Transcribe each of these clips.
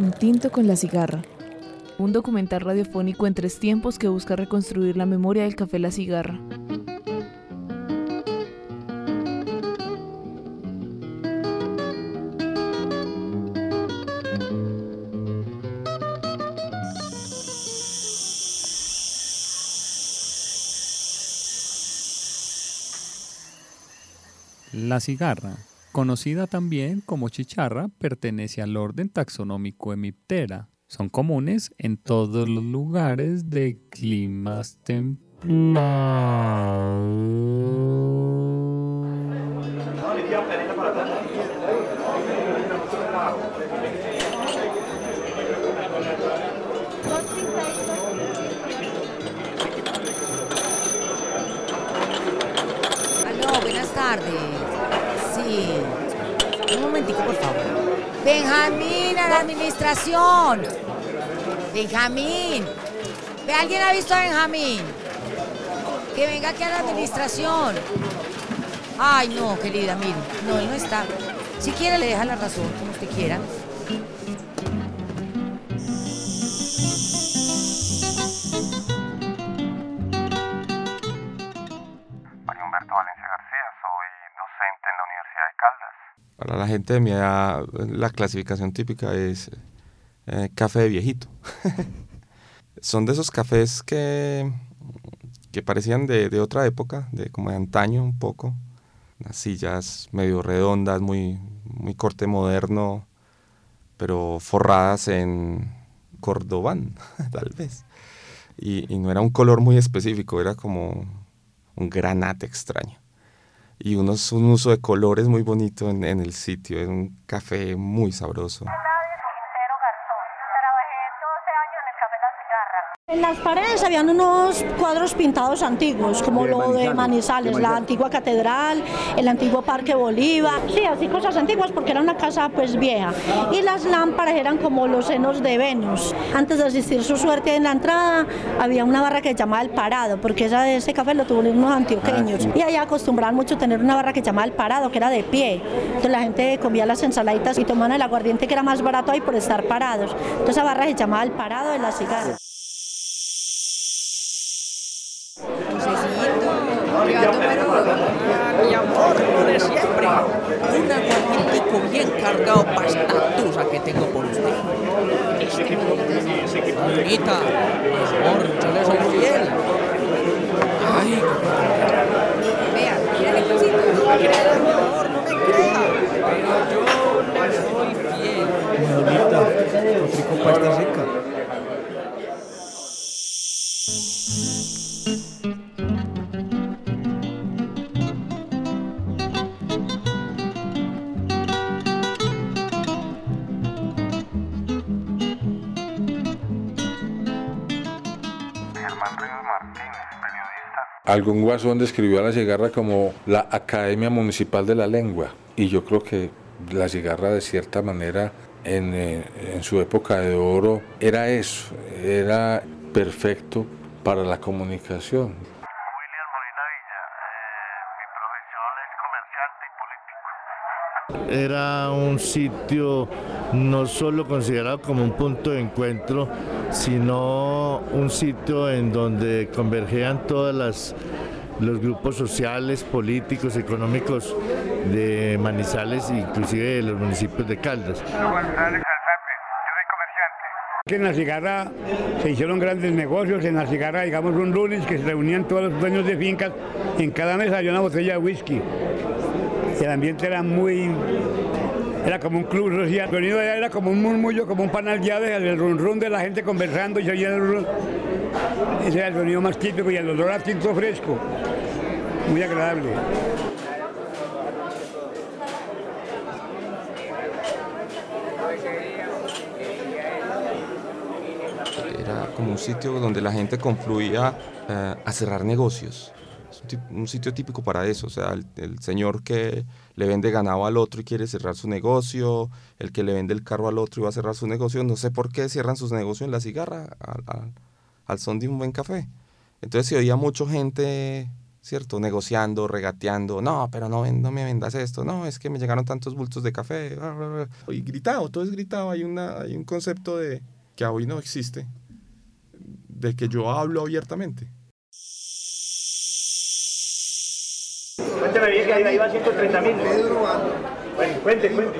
Un tinto con la cigarra. Un documental radiofónico en tres tiempos que busca reconstruir la memoria del café La Cigarra. La cigarra, conocida también como chicharra, pertenece al orden taxonómico Hemiptera. Son comunes en todos los lugares de climas Aló, buenas Benjamín, a la administración. Benjamín. ¿Ve alguien ha visto a Benjamín? Que venga aquí a la administración. Ay, no, querida, mire. No, él no está. Si quiere, le deja la razón, como usted quiera. Gente de mi edad, la clasificación típica es eh, café viejito. Son de esos cafés que, que parecían de, otra época, de como de antaño un poco. Las sillas medio redondas, muy, muy corte moderno, pero forradas en cordobán, tal vez. Y no era un color muy específico, era como un granate extraño. Y unos, un uso de colores muy bonito en, en el sitio, es un café muy sabroso. En las paredes habían unos cuadros pintados antiguos, como lo de Manizales, la antigua catedral, el antiguo Parque Bolívar, sí, así cosas antiguas porque era una casa pues vieja. Y las lámparas eran como los senos de Venus. Antes de asistir su suerte en la entrada, había una barra que se llamaba El Parado, porque esa, ese café lo tuvieron unos antioqueños. Y allá acostumbraban mucho tener una barra que se llamaba El Parado, que era de pie. Entonces la gente comía las ensaladitas y tomaban el aguardiente que era más barato ahí por estar parados. Entonces esa barra se llamaba El Parado de las cigarras. Mi amor, yo le soy fiel. Ay, Vea, mira el cosito. no me crea, no me crea. Pero yo le soy fiel. Algún guasón describió a la cigarra como la Academia Municipal de la Lengua y yo creo que la cigarra de cierta manera en, eh, en su época de oro era eso, era perfecto para la comunicación. William Molina Villa, eh, mi profesión es comerciante y político. Era un sitio no solo considerado como un punto de encuentro, sino un sitio en donde convergían todas las los grupos sociales, políticos, económicos de Manizales, inclusive de los municipios de Caldas. En la cigarra se hicieron grandes negocios, en la cigarra, digamos, un lunes que se reunían todos los dueños de fincas, en cada mesa había una botella de whisky. El ambiente era muy, era como un club social. El sonido era como un murmullo, como un panal llave, el run run de la gente conversando y se oía el. Ese era el sonido más típico y el olor a tinto fresco. Muy agradable. Era como un sitio donde la gente confluía eh, a cerrar negocios. Un, sitio típico para eso. O sea, el, el señor que le vende ganado al otro y quiere cerrar su negocio, el que le vende el carro al otro y va a cerrar su negocio. No sé por qué cierran sus negocios en la cigarra al, al- al son de un buen café. Entonces se oía mucha gente ¿cierto? Negociando, regateando, no, pero no, no me vendas esto, no, es que me llegaron tantos bultos de café, y gritado, todo es gritado, hay, una, hay un concepto de que hoy no existe, de que yo hablo abiertamente. Cuénteme bien que ahí va 130 mil. Bueno, cuente, cuente.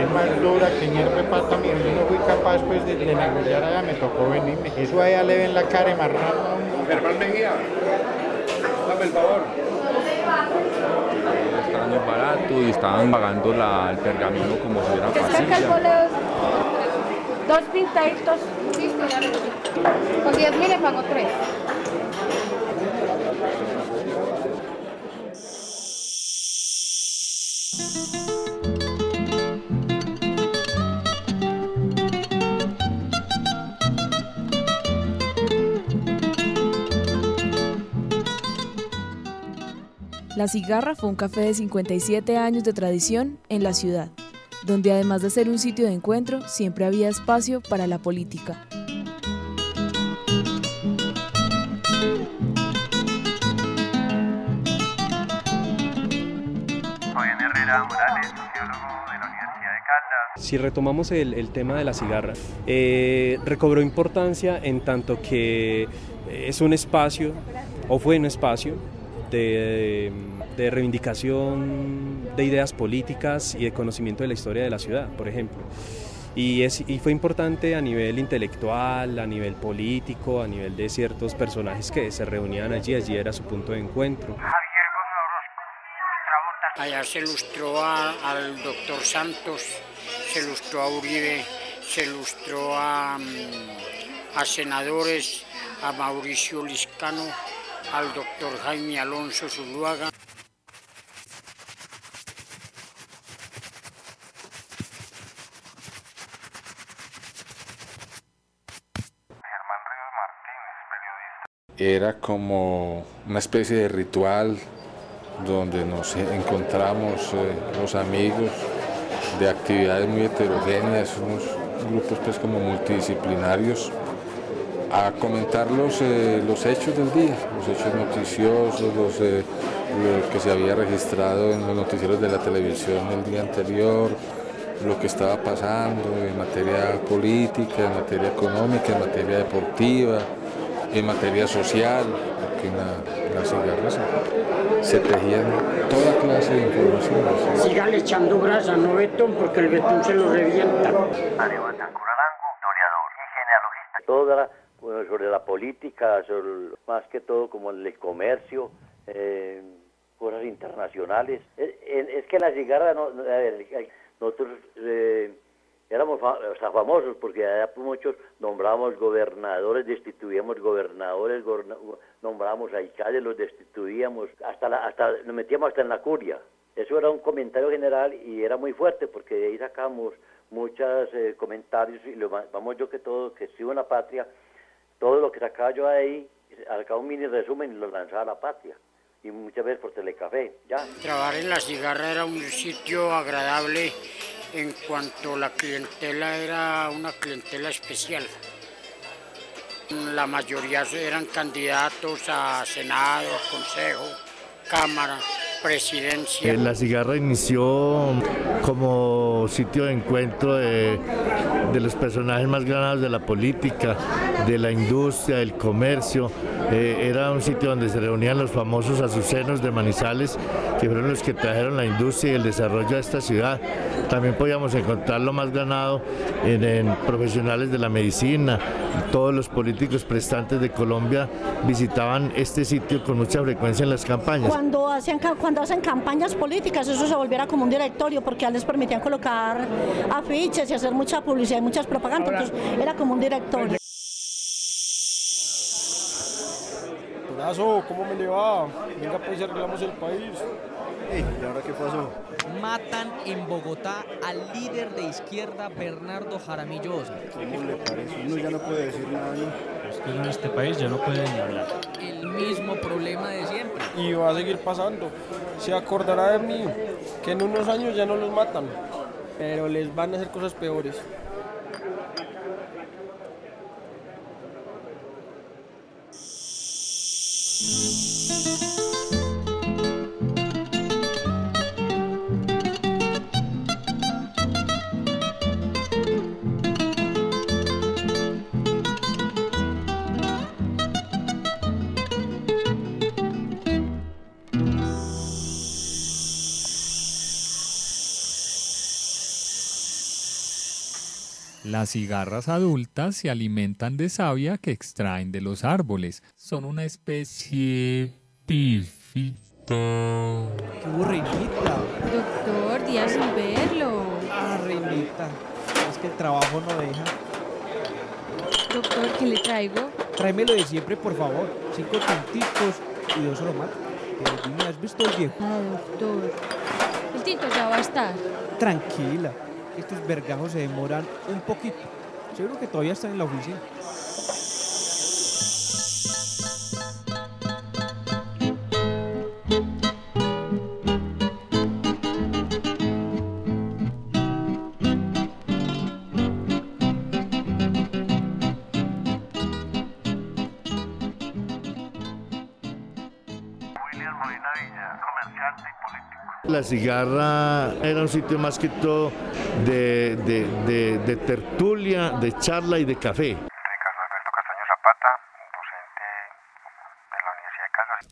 Es más dura que hierve pata, mi yo no fui capaz pues de, de negociar allá, me tocó venirme. Eso allá le ven la cara de marrano. Germán Mejía, dame el favor. Estaban barato y estaban pagando la, el pergamino como si fuera pasilla. Dos pintaditos, listo, ya lo Con 10 mil le pago tres. La Cigarra fue un café de 57 años de tradición en la ciudad, donde además de ser un sitio de encuentro, siempre había espacio para la política. Herrera Morales, sociólogo de la Universidad de Caldas. Si retomamos el, tema de la cigarra, eh, recobró importancia en tanto que es un espacio, o fue un espacio, de, reivindicación de ideas políticas y de conocimiento de la historia de la ciudad, por ejemplo. Y, es, y fue importante a nivel intelectual, a nivel político, a nivel de ciertos personajes que se reunían allí, allí era su punto de encuentro. Allá se ilustró al doctor Santos, se ilustró a Uribe, se ilustró a, mm, a senadores, a Mauricio Liscano, al doctor Jaime Alonso Zuluaga. Era como una especie de ritual donde nos encontramos eh, los amigos de actividades muy heterogéneas, unos grupos pues como multidisciplinarios a comentar los, eh, los hechos del día, los hechos noticiosos, los, eh, lo que se había registrado en los noticieros de la televisión el día anterior, lo que estaba pasando en materia política, en materia económica, en materia deportiva, en materia social, porque en la, las cigarras se, tejían toda clase de información. Sigan echando brasa, no betón, porque el betón se lo revienta. Toda sobre la política, sobre, más que todo como el comercio, eh, cosas internacionales. Es, que la cigarra, no, nosotros eh, éramos famosos porque allá muchos nombrábamos gobernadores, destituíamos gobernadores, nombrábamos alcaldes, los destituíamos, hasta, hasta nos metíamos hasta en la curia. Eso era un comentario general y era muy fuerte porque de ahí sacamos muchos eh, comentarios y lo, vamos yo que todo, que escribo en la patria, todo lo que sacaba yo ahí, sacaba un mini resumen y lo lanzaba a la patria. Y muchas veces por telecafé, ya. Trabajar en la cigarra era un sitio agradable en cuanto la clientela era una clientela especial. La mayoría eran candidatos a Senado, Consejo, Cámara presidencia. La cigarra inició como sitio de encuentro de, los personajes más ganados de la política, de la industria, del comercio. Eh, era un sitio donde se reunían los famosos azucenos de Manizales, que fueron los que trajeron la industria y el desarrollo a esta ciudad. También podíamos encontrar lo más ganado en, en profesionales de la medicina. Todos los políticos prestantes de Colombia visitaban este sitio con mucha frecuencia en las campañas. Cuando hacían, cuando hacen campañas políticas, eso se volviera como un directorio, porque ya les permitían colocar afiches y hacer mucha publicidad y muchas propagandas, entonces era como un directorio. ¿cómo me le va? Venga pues arreglamos el país. ¿Y ahora qué pasó? Matan en Bogotá al líder de izquierda Bernardo Jaramillo ¿Cómo le parece? Uno ya no puede decir nada, ¿no? Es que en este país ya no pueden ni hablar. El mismo problema de siempre. Y va a seguir pasando. Se acordará de mí que en unos años ya no los matan, pero les van a hacer cosas peores. Las cigarras adultas se alimentan de savia que extraen de los árboles. Son una especie epífita. ¡Qué burrinita! Doctor, días sin verlo. Ah, reinita. Es que el trabajo no deja. Doctor, ¿qué le traigo? Tráemelo de siempre, por favor. Cinco tinticos y dos aromáticos. Pero dime, ¿has visto el viejo? Ah, doctor. El tinto ya va a estar. Tranquila. Estos vergajos se demoran un poquito. Seguro que todavía están en la oficina. La cigarra era un sitio más que todo de, de- de- de tertulia, de charla y de café.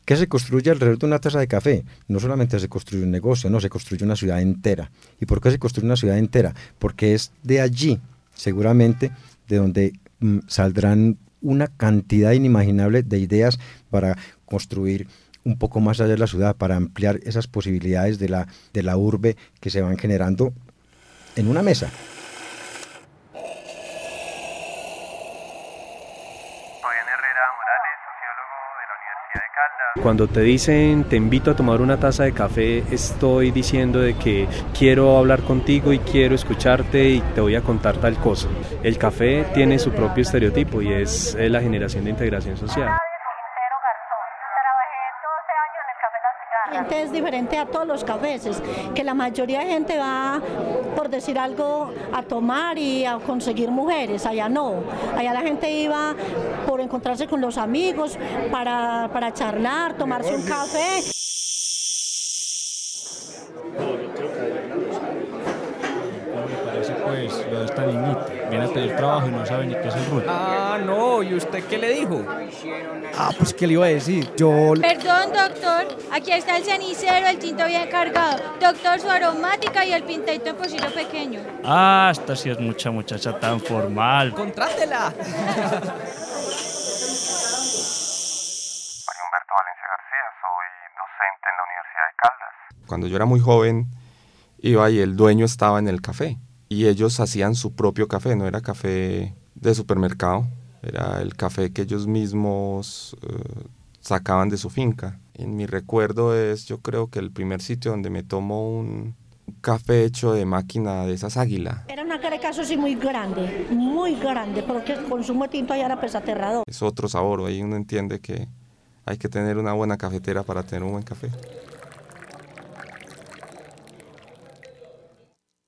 ¿Qué se construye alrededor de una taza de café? No solamente se construye un negocio, no, se construye una ciudad entera. ¿Y por qué se construye una ciudad entera? Porque es de allí, seguramente, de donde mm, saldrán una cantidad inimaginable de ideas para construir un poco más allá de la ciudad, para ampliar esas posibilidades de la, de la urbe que se van generando en una mesa. Cuando te dicen te invito a tomar una taza de café, estoy diciendo de que quiero hablar contigo y quiero escucharte y te voy a contar tal cosa. El café tiene su propio estereotipo y es eh, la generación de integración social. Gente es diferente a todos los cafés, es que la mayoría de gente va, por decir algo, a tomar y a conseguir mujeres, allá no, allá la gente iba por encontrarse con los amigos, para, para charlar, tomarse un café. Pedir trabajo y no sabe ni qué es el rulo. Ah, no. ¿Y usted qué le dijo? Ah, pues qué le iba a decir. Yo... Perdón, doctor. Aquí está el cenicero, el tinto bien cargado. Doctor, su aromática y el pintadito en pocillo pequeño. Ah, esta sí es mucha muchacha tan formal. ¡Contrátela! Mario Humberto Valencia García, soy docente en la Universidad de Caldas. Cuando yo era muy joven, iba y el dueño estaba en el café. Y ellos hacían su propio café, no era café de supermercado, era el café que ellos mismos eh, sacaban de su finca. En mi recuerdo es, yo creo que el primer sitio donde me tomo un café hecho de máquina de esas águila. Era una carecazo sí muy grande, muy grande, porque el consumo de tinto allá era pues aterrador. Es otro sabor, ahí uno entiende que hay que tener una buena cafetera para tener un buen café.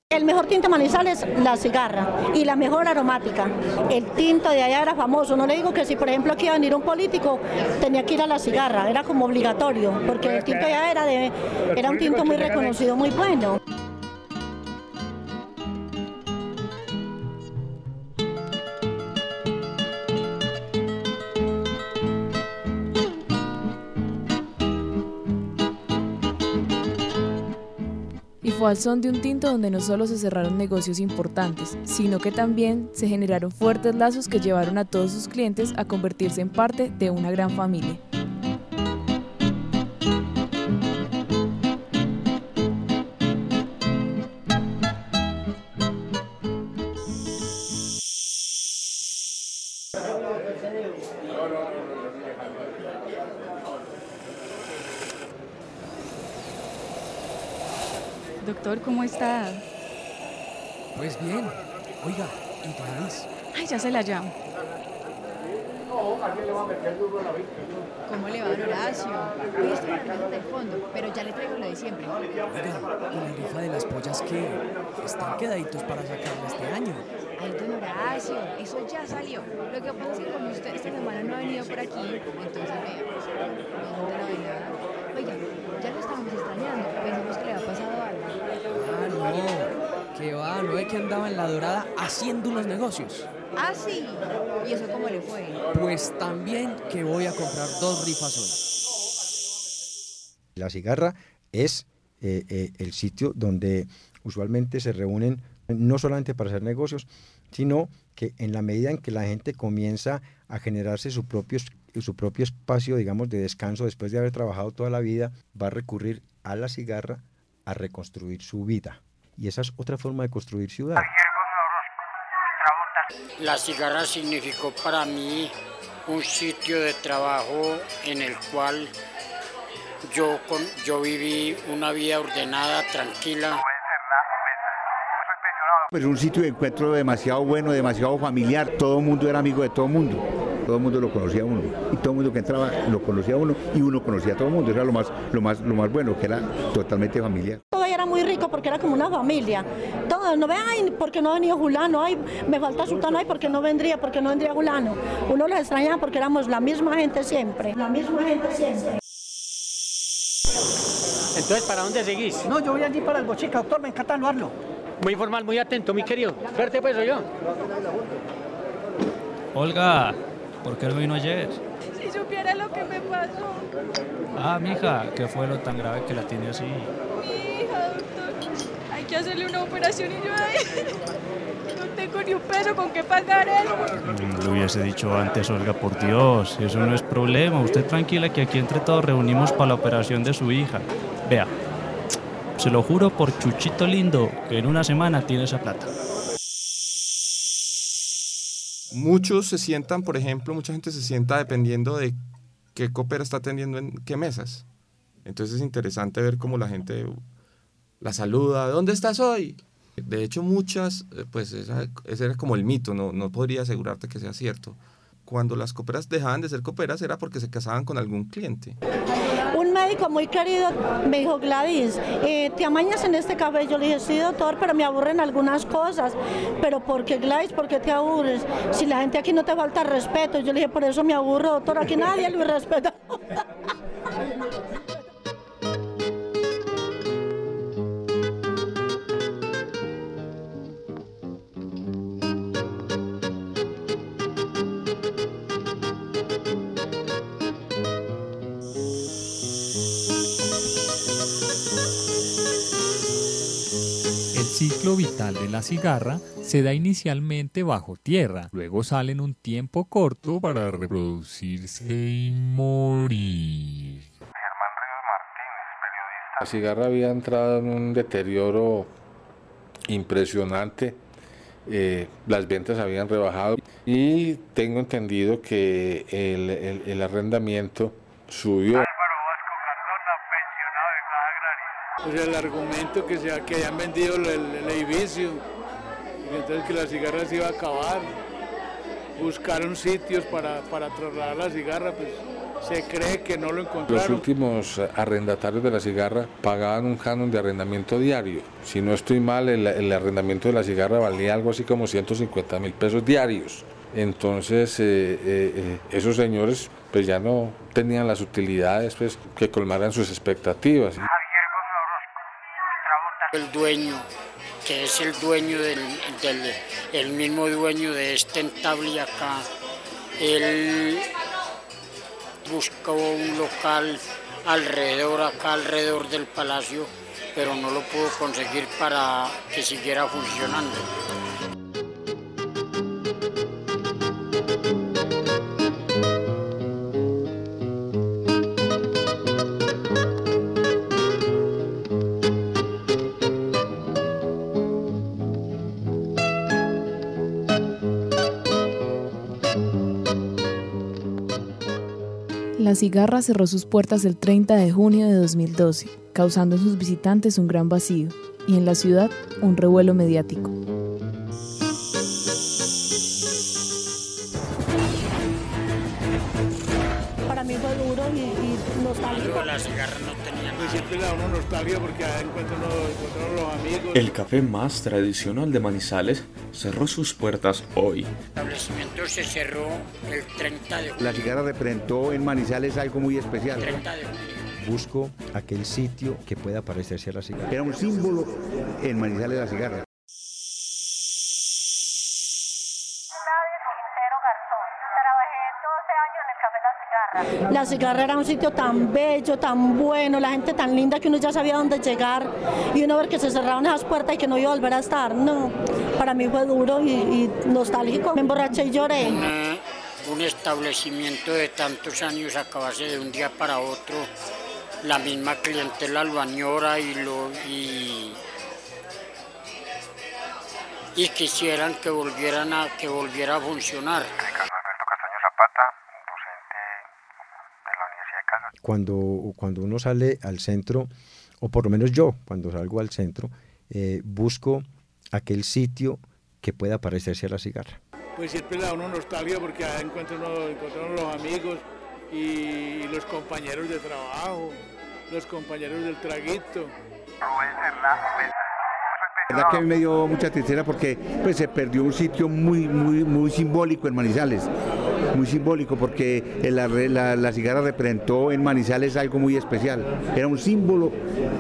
El mejor tinto manizales, la cigarra, y la mejor aromática. El tinto de allá era famoso. No le digo que si, por ejemplo, aquí iba a venir un político, tenía que ir a la cigarra, era como obligatorio, porque el tinto allá era, de, era un tinto muy reconocido, muy bueno. Son de un tinto donde no solo se cerraron negocios importantes, sino que también se generaron fuertes lazos que llevaron a todos sus clientes a convertirse en parte de una gran familia. Doctor, ¿cómo está? Pues bien. Oiga, ¿y Gladys? Ay, ya se la llamo. ¿Cómo le va, Horacio? Hoy estoy hablando del fondo, pero ya le traigo lo de siempre. Oiga, ¿y la rifa de las pollas qué? Están quedaditos para sacarla este año. Ay, don Horacio, eso ya salió. Lo que pasa es que como usted esta semana no ha venido por aquí, entonces vea, no de nada. Oiga, ya lo estábamos extrañando. Pensamos que le había pasado algo. No. Que va, no es que andaba en la dorada haciendo unos negocios. Ah, sí. ¿Y eso cómo le fue? Pues también que voy a comprar dos rifas hoy. La cigarra es eh, eh, el sitio donde usualmente se reúnen no solamente para hacer negocios, sino que en la medida en que la gente comienza a generarse su propio, su propio espacio, digamos, de descanso después de haber trabajado toda la vida, va a recurrir a la cigarra a reconstruir su vida. Y esa es otra forma de construir ciudad. La cigarra significó para mí un sitio de trabajo en el cual yo, con, yo viví una vida ordenada, tranquila. Pues un sitio de encuentro demasiado bueno, demasiado familiar. Todo el mundo era amigo de todo el mundo. Todo el mundo lo conocía a uno. Y todo el mundo que entraba lo conocía a uno y uno conocía a todo el mundo. Eso era lo más, lo más, lo más bueno, que era totalmente familiar. Era muy rico porque era como una familia. Todo, no ve, ay, porque no venía Julano, ay, me falta Sultano, ay, porque no vendría, porque no vendría Julano. Uno lo extrañaba porque éramos la misma gente siempre. La misma gente siempre. Entonces, ¿para dónde seguís? No, yo voy allí para el Bochica, doctor, me encanta saludarlo. Muy formal, muy atento, mi querido. Suerte pues, yo. Olga, ¿por qué no vino ayer? Si supiera lo que me pasó. Ah, mija, ¿qué fue lo tan grave que la tiene así? Mi hija, doctor. Hay que hacerle una operación y yo ahí. No tengo ni un peso con qué pagar eso. Mm, Lo hubiese dicho antes, Olga, por Dios, eso no es problema. Usted tranquila que aquí entre todos reunimos para la operación de su hija. Vea, se lo juro por Chuchito lindo que en una semana tiene esa plata. Muchos se sientan, por ejemplo, mucha gente se sienta dependiendo de qué copera está atendiendo en qué mesas. Entonces es interesante ver cómo la gente la saluda. ¿Dónde estás hoy? De hecho, muchas, eh, pues ese era como el mito, no, no podría asegurarte que sea cierto. Cuando las coperas dejaban de ser coperas era porque se casaban con algún cliente. Un médico muy querido me dijo, Gladys, eh, ¿te amañas en este café? Yo le dije, sí, doctor, pero me aburren algunas cosas. Pero ¿por qué, Gladys? ¿Por qué te aburres? Si la gente aquí no te falta respeto. Yo le dije, por eso me aburro, doctor. Aquí nadie lo respeta. de la cigarra se da inicialmente bajo tierra, luego sale en un tiempo corto para reproducirse y morir. La cigarra había entrado en un deterioro impresionante, eh, las ventas habían rebajado y tengo entendido que el, el- el arrendamiento subió. Sea, el argumento que, se, que hayan vendido el, el edificio, entonces que la cigarra se iba a acabar. Buscaron sitios para, para trasladar la cigarra, pues se cree que no lo Los encontraron. últimos eh, arrendatarios de la cigarra pagaban un canon de arrendamiento diario. Si no estoy mal, el, el arrendamiento de la cigarra valía algo así como 150 mil pesos diarios. Entonces, eh, eh, eh, esos señores pues ya no tenían las utilidades pues, que colmaran sus expectativas. El dueño, que es el dueño del, el mismo dueño de este entable acá, él buscó un local alrededor, acá alrededor del palacio, pero no lo pudo conseguir para que siguiera funcionando. Cigarra cerró sus puertas el 30 de junio de 2012, causando en sus visitantes un gran vacío y en la ciudad un revuelo mediático. Para mí fue duro y, y nostálgico. La cigarra no tenía Y siempre le da uno nostalgia porque ahí encuentra uno, encuentra uno los amigos. El café más tradicional de Manizales cerró sus puertas hoy. El establecimiento se cerró el 30 de La cigarra representó en Manizales algo muy especial. 30 de. Busco aquel sitio que pueda parecerse a la cigarra. Era un símbolo en Manizales la cigarra. La cigarra era un sitio tan bello, tan bueno, la gente tan linda que uno ya sabía dónde llegar y uno ver que se cerraron esas puertas y que no iba a volver a estar. No, para mí fue duro y, nostálgico. Me emborraché y lloré. Un establecimiento de tantos años acabase de un día para otro, la misma clientela lo añora y lo y, y quisieran que volvieran a que volviera a funcionar. Cuando, cuando uno sale al centro, o por lo menos yo, cuando salgo al centro, eh, busco aquel sitio que pueda parecerse a la cigarra. Pues siempre da uno nostalgia porque ahí encuentra uno, encuentra uno los amigos y, y los compañeros de trabajo, los compañeros del traguito. La verdad que a mí me dio mucha tristeza porque pues, se perdió un sitio muy, muy, muy simbólico en Manizales. Muy simbólico porque la, la, la cigarra representó en Manizales algo muy especial. Era un símbolo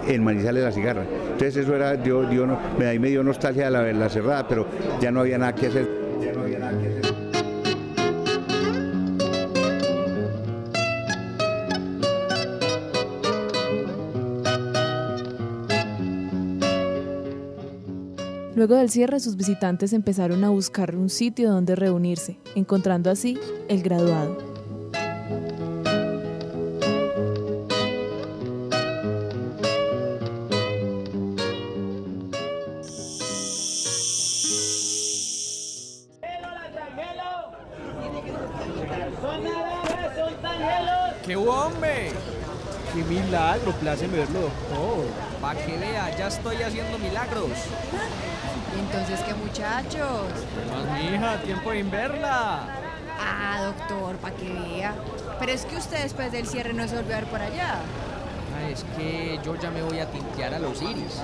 en Manizales la cigarra. Entonces eso era, dio, dio, me, ahí me dio nostalgia la, la cerrada, pero. Ya no había nada que hacer. Luego del cierre, sus visitantes empezaron a buscar un sitio donde reunirse, encontrando así el graduado. ¡Qué hombre! ¡Qué milagro! Pláceme verlo, doctor. Pa' que vea, ya estoy haciendo milagros. Entonces, ¿qué muchachos? Más mi hija, tiempo de verla. Ah, doctor, para que vea. Pero es que usted después del cierre no se volvió a ver por allá. Ah, es que yo ya me voy a tintear a los iris.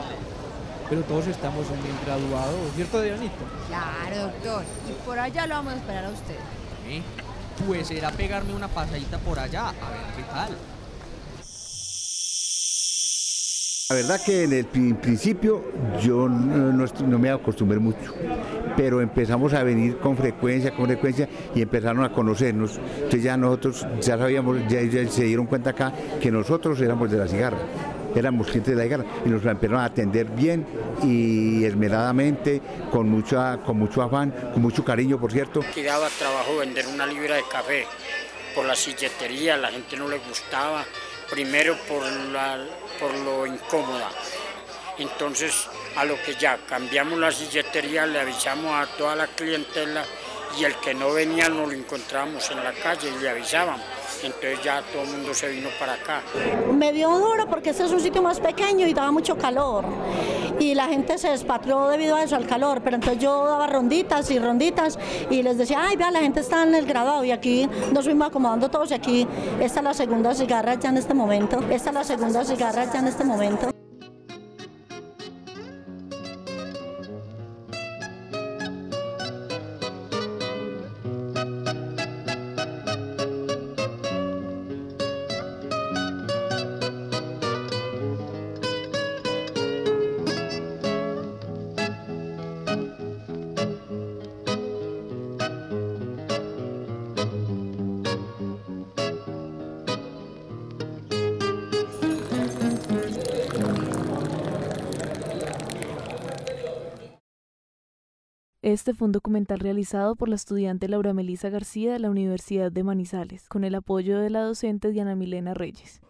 Pero todos estamos bien graduados, ¿cierto, Dionito? Claro, doctor. Y por allá lo vamos a esperar a usted. ¿Eh? Pues era pegarme una pasadita por allá, a ver qué tal. La verdad que en el pri- principio yo no, no no me acostumbré mucho, pero empezamos a venir con frecuencia, con frecuencia y empezaron a conocernos. Entonces ya nosotros ya sabíamos, ya, se dieron cuenta acá que nosotros éramos de la cigarra, éramos clientes de la cigarra y nos empezaron a atender bien y esmeradamente, con, mucha, con mucho afán, con mucho cariño, por cierto. Que daba trabajo vender una libra de café por la silletería, la gente no le gustaba, primero por, la, por lo incómoda. Entonces, a lo que ya cambiamos la silletería, le avisamos a toda la clientela y el que no venía nos lo encontrábamos en la calle y le avisaban. Entonces ya todo el mundo se vino para acá. Me dio duro porque este es un sitio más pequeño y daba mucho calor. Y la gente se despatrió debido a eso, al calor. Pero entonces yo daba ronditas y ronditas y les decía, ay, vea, la gente está en el graduado y aquí nos fuimos acomodando todos y aquí esta es la segunda cigarra ya en este momento. Esta es la segunda cigarra ya en este momento. Este fue un documental realizado por la estudiante Laura Melisa García de la Universidad de Manizales, con el apoyo de la docente Diana Milena Reyes.